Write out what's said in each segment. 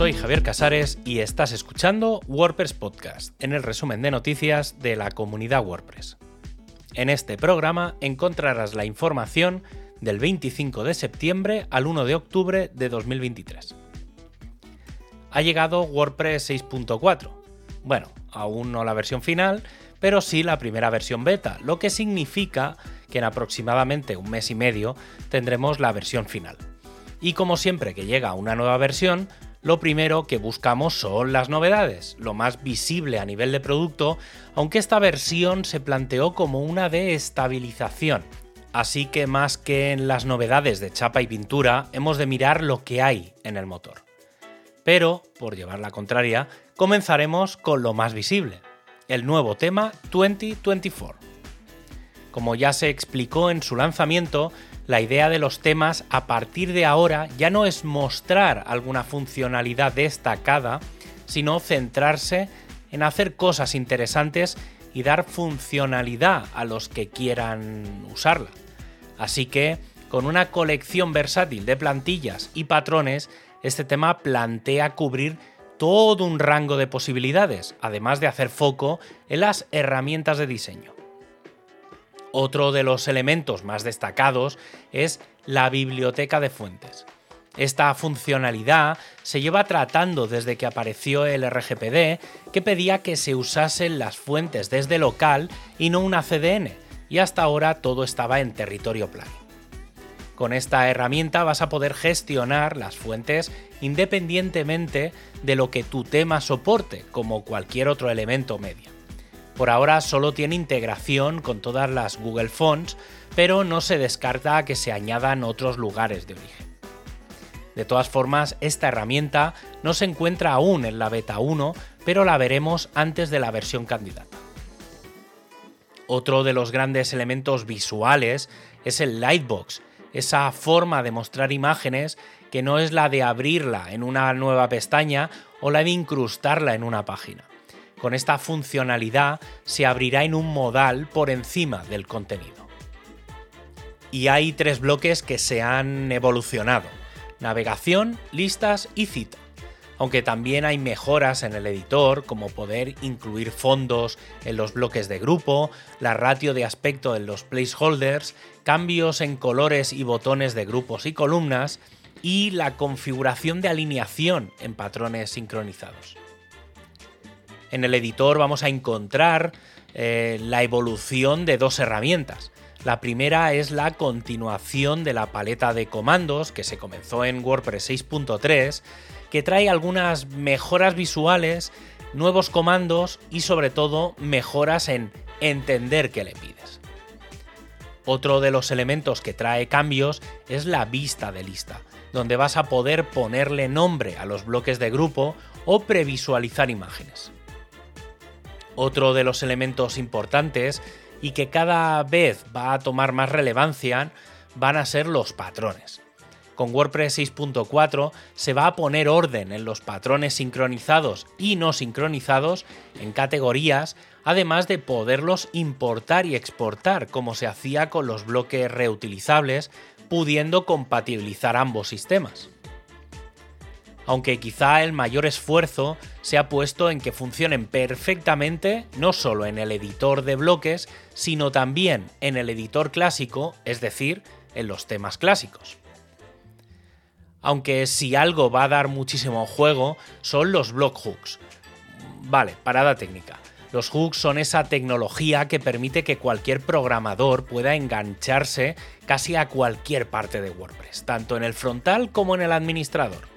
soy Javier Casares y estás escuchando WordPress Podcast, en el resumen de noticias de la comunidad WordPress. En este programa encontrarás la información del 25 de septiembre al 1 de octubre de 2023. Ha llegado WordPress 6.4. Bueno, aún no la versión final, pero sí la primera versión beta, lo que significa que en aproximadamente un mes y medio tendremos la versión final. Y como siempre que llega una nueva versión, lo primero que buscamos son las novedades, lo más visible a nivel de producto, aunque esta versión se planteó como una de estabilización. Así que más que en las novedades de chapa y pintura, hemos de mirar lo que hay en el motor. Pero, por llevar la contraria, comenzaremos con lo más visible, el nuevo tema 2024. Como ya se explicó en su lanzamiento, la idea de los temas a partir de ahora ya no es mostrar alguna funcionalidad destacada, sino centrarse en hacer cosas interesantes y dar funcionalidad a los que quieran usarla. Así que, con una colección versátil de plantillas y patrones, este tema plantea cubrir todo un rango de posibilidades, además de hacer foco en las herramientas de diseño. Otro de los elementos más destacados es la biblioteca de fuentes. Esta funcionalidad se lleva tratando desde que apareció el RGPD, que pedía que se usasen las fuentes desde local y no una CDN, y hasta ahora todo estaba en territorio plano. Con esta herramienta vas a poder gestionar las fuentes independientemente de lo que tu tema soporte, como cualquier otro elemento medio. Por ahora solo tiene integración con todas las Google Fonts, pero no se descarta que se añadan otros lugares de origen. De todas formas, esta herramienta no se encuentra aún en la beta 1, pero la veremos antes de la versión candidata. Otro de los grandes elementos visuales es el Lightbox, esa forma de mostrar imágenes que no es la de abrirla en una nueva pestaña o la de incrustarla en una página. Con esta funcionalidad se abrirá en un modal por encima del contenido. Y hay tres bloques que se han evolucionado. Navegación, listas y cita. Aunque también hay mejoras en el editor, como poder incluir fondos en los bloques de grupo, la ratio de aspecto en los placeholders, cambios en colores y botones de grupos y columnas, y la configuración de alineación en patrones sincronizados. En el editor vamos a encontrar eh, la evolución de dos herramientas. La primera es la continuación de la paleta de comandos que se comenzó en WordPress 6.3, que trae algunas mejoras visuales, nuevos comandos y sobre todo mejoras en entender qué le pides. Otro de los elementos que trae cambios es la vista de lista, donde vas a poder ponerle nombre a los bloques de grupo o previsualizar imágenes. Otro de los elementos importantes y que cada vez va a tomar más relevancia van a ser los patrones. Con WordPress 6.4 se va a poner orden en los patrones sincronizados y no sincronizados en categorías, además de poderlos importar y exportar como se hacía con los bloques reutilizables, pudiendo compatibilizar ambos sistemas aunque quizá el mayor esfuerzo se ha puesto en que funcionen perfectamente no solo en el editor de bloques, sino también en el editor clásico, es decir, en los temas clásicos. Aunque si algo va a dar muchísimo juego son los block hooks. Vale, parada técnica. Los hooks son esa tecnología que permite que cualquier programador pueda engancharse casi a cualquier parte de WordPress, tanto en el frontal como en el administrador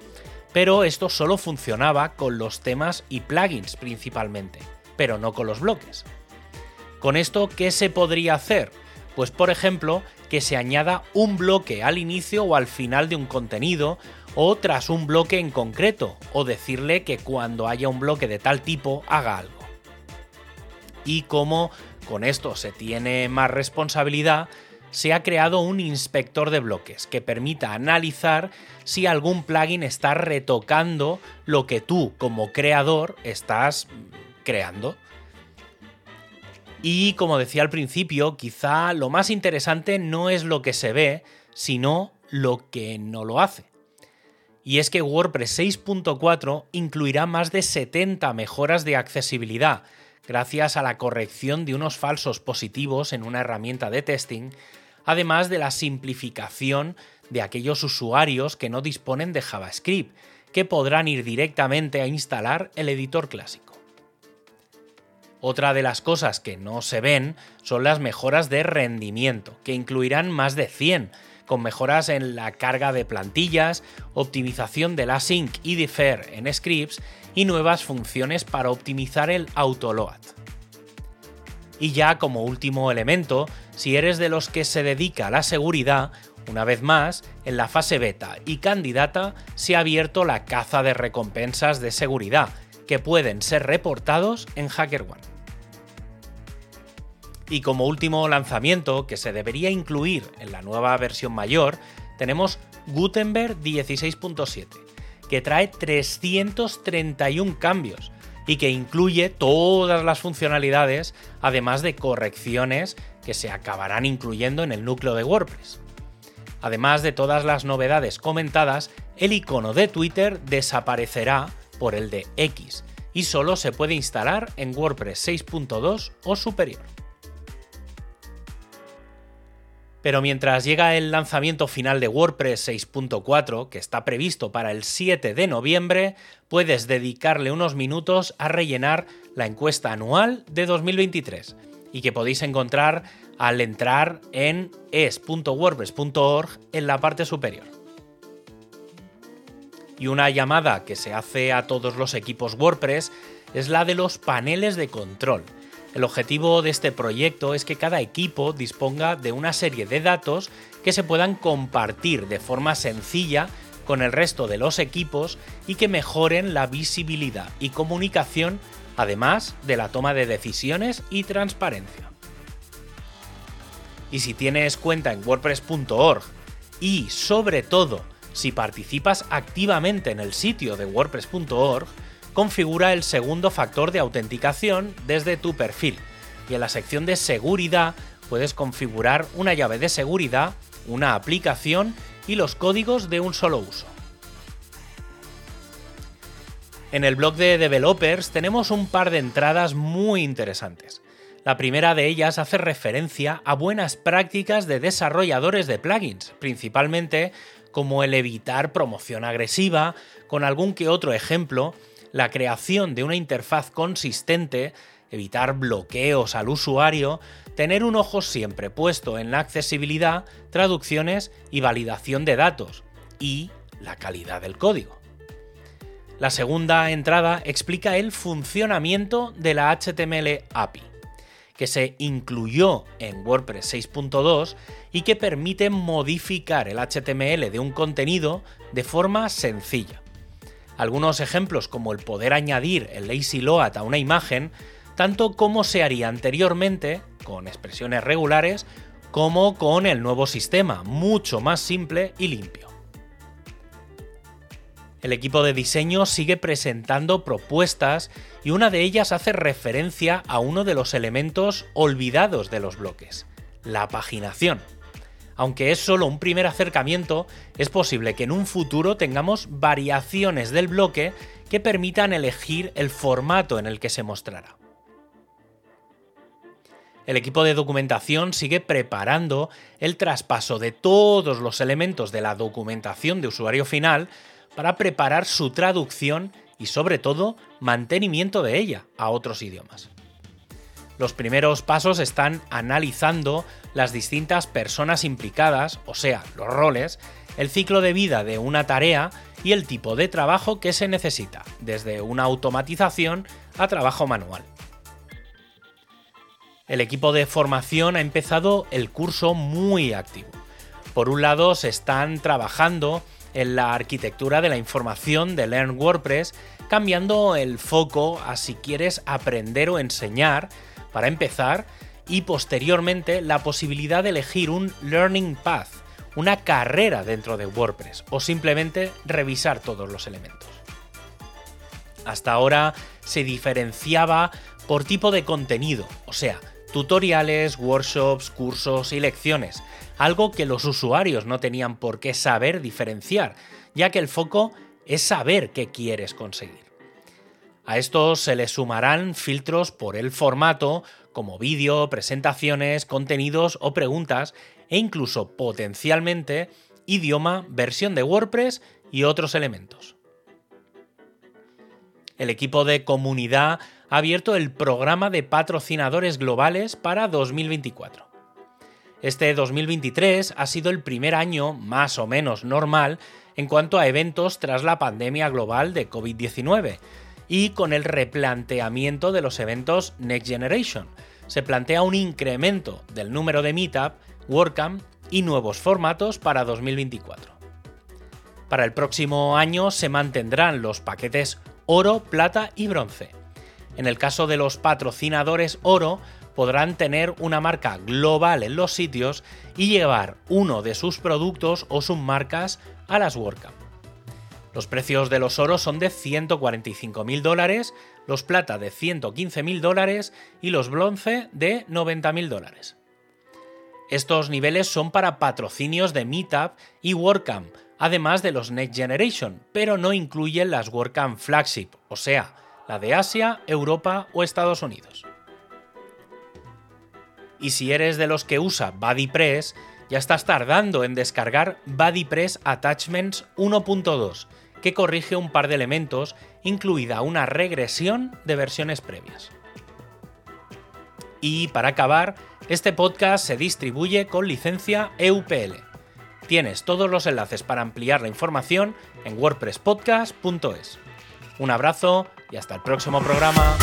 pero esto solo funcionaba con los temas y plugins principalmente, pero no con los bloques. Con esto, ¿qué se podría hacer? Pues por ejemplo, que se añada un bloque al inicio o al final de un contenido o tras un bloque en concreto, o decirle que cuando haya un bloque de tal tipo haga algo. Y como con esto se tiene más responsabilidad, se ha creado un inspector de bloques que permita analizar si algún plugin está retocando lo que tú como creador estás creando. Y como decía al principio, quizá lo más interesante no es lo que se ve, sino lo que no lo hace. y es que WordPress 6.4 incluirá más de 70 mejoras de accesibilidad, gracias a la corrección de unos falsos positivos en una herramienta de testing, además de la simplificación de aquellos usuarios que no disponen de JavaScript, que podrán ir directamente a instalar el editor clásico. Otra de las cosas que no se ven son las mejoras de rendimiento, que incluirán más de 100, con mejoras en la carga de plantillas, optimización del async y defer en scripts y nuevas funciones para optimizar el autoload. Y ya como último elemento, si eres de los que se dedica a la seguridad, una vez más, en la fase beta y candidata se ha abierto la caza de recompensas de seguridad, que pueden ser reportados en HackerOne. Y como último lanzamiento, que se debería incluir en la nueva versión mayor, tenemos Gutenberg 16.7, que trae 331 cambios y que incluye todas las funcionalidades, además de correcciones que se acabarán incluyendo en el núcleo de WordPress. Además de todas las novedades comentadas, el icono de Twitter desaparecerá por el de X y solo se puede instalar en WordPress 6.2 o superior. Pero mientras llega el lanzamiento final de WordPress 6.4, que está previsto para el 7 de noviembre, puedes dedicarle unos minutos a rellenar la encuesta anual de 2023 y que podéis encontrar al entrar en es.wordpress.org en la parte superior. Y una llamada que se hace a todos los equipos WordPress es la de los paneles de control el objetivo de este proyecto es que cada equipo disponga de una serie de datos que se puedan compartir de forma sencilla con el resto de los equipos y que mejoren la visibilidad y comunicación, además de la toma de decisiones y transparencia. Y si tienes cuenta en wordpress.org y sobre todo si participas activamente en el sitio de wordpress.org, configura el segundo factor de autenticación desde tu perfil y en la sección de seguridad puedes configurar una llave de seguridad, una aplicación y los códigos de un solo uso. En el blog de developers tenemos un par de entradas muy interesantes. La primera de ellas hace referencia a buenas prácticas de desarrolladores de plugins, principalmente como el evitar promoción agresiva, con algún que otro ejemplo la creación de una interfaz consistente, evitar bloqueos al usuario, tener un ojo siempre puesto en la accesibilidad, traducciones y validación de datos, y la calidad del código. La segunda entrada explica el funcionamiento de la HTML API, que se incluyó en WordPress 6.2 y que permite modificar el HTML de un contenido de forma sencilla. Algunos ejemplos como el poder añadir el lazy load a una imagen, tanto como se haría anteriormente, con expresiones regulares, como con el nuevo sistema, mucho más simple y limpio. El equipo de diseño sigue presentando propuestas y una de ellas hace referencia a uno de los elementos olvidados de los bloques, la paginación aunque es solo un primer acercamiento, es posible que en un futuro tengamos variaciones del bloque que permitan elegir el formato en el que se mostrará. El equipo de documentación sigue preparando el traspaso de todos los elementos de la documentación de usuario final para preparar su traducción y sobre todo mantenimiento de ella a otros idiomas. Los primeros pasos están analizando las distintas personas implicadas, o sea, los roles, el ciclo de vida de una tarea y el tipo de trabajo que se necesita, desde una automatización a trabajo manual. El equipo de formación ha empezado el curso muy activo. Por un lado, se están trabajando en la arquitectura de la información de Learn WordPress, cambiando el foco a si quieres aprender o enseñar para empezar, y posteriormente la posibilidad de elegir un Learning Path, una carrera dentro de WordPress, o simplemente revisar todos los elementos. Hasta ahora se diferenciaba por tipo de contenido, o sea, tutoriales, workshops, cursos y lecciones, algo que los usuarios no tenían por qué saber diferenciar, ya que el foco es saber qué quieres conseguir. A esto se le sumarán filtros por el formato, como vídeo, presentaciones, contenidos o preguntas, e incluso potencialmente idioma, versión de WordPress y otros elementos. El equipo de comunidad ha abierto el programa de patrocinadores globales para 2024. Este 2023 ha sido el primer año más o menos normal en cuanto a eventos tras la pandemia global de COVID-19 y con el replanteamiento de los eventos Next Generation. Se plantea un incremento del número de Meetup, WordCamp y nuevos formatos para 2024. Para el próximo año se mantendrán los paquetes oro, plata y bronce. En el caso de los patrocinadores oro, podrán tener una marca global en los sitios y llevar uno de sus productos o submarcas a las WordCamp. Los precios de los oros son de 145.000 dólares, los plata de 115.000 dólares y los bronce de 90.000 dólares. Estos niveles son para patrocinios de Meetup y WordCamp, además de los Next Generation, pero no incluyen las WordCamp Flagship, o sea, la de Asia, Europa o Estados Unidos. Y si eres de los que usa BuddyPress, ya estás tardando en descargar BuddyPress Attachments 1.2, que corrige un par de elementos, incluida una regresión de versiones previas. Y para acabar, este podcast se distribuye con licencia EUPL. Tienes todos los enlaces para ampliar la información en wordpresspodcast.es. Un abrazo y hasta el próximo programa.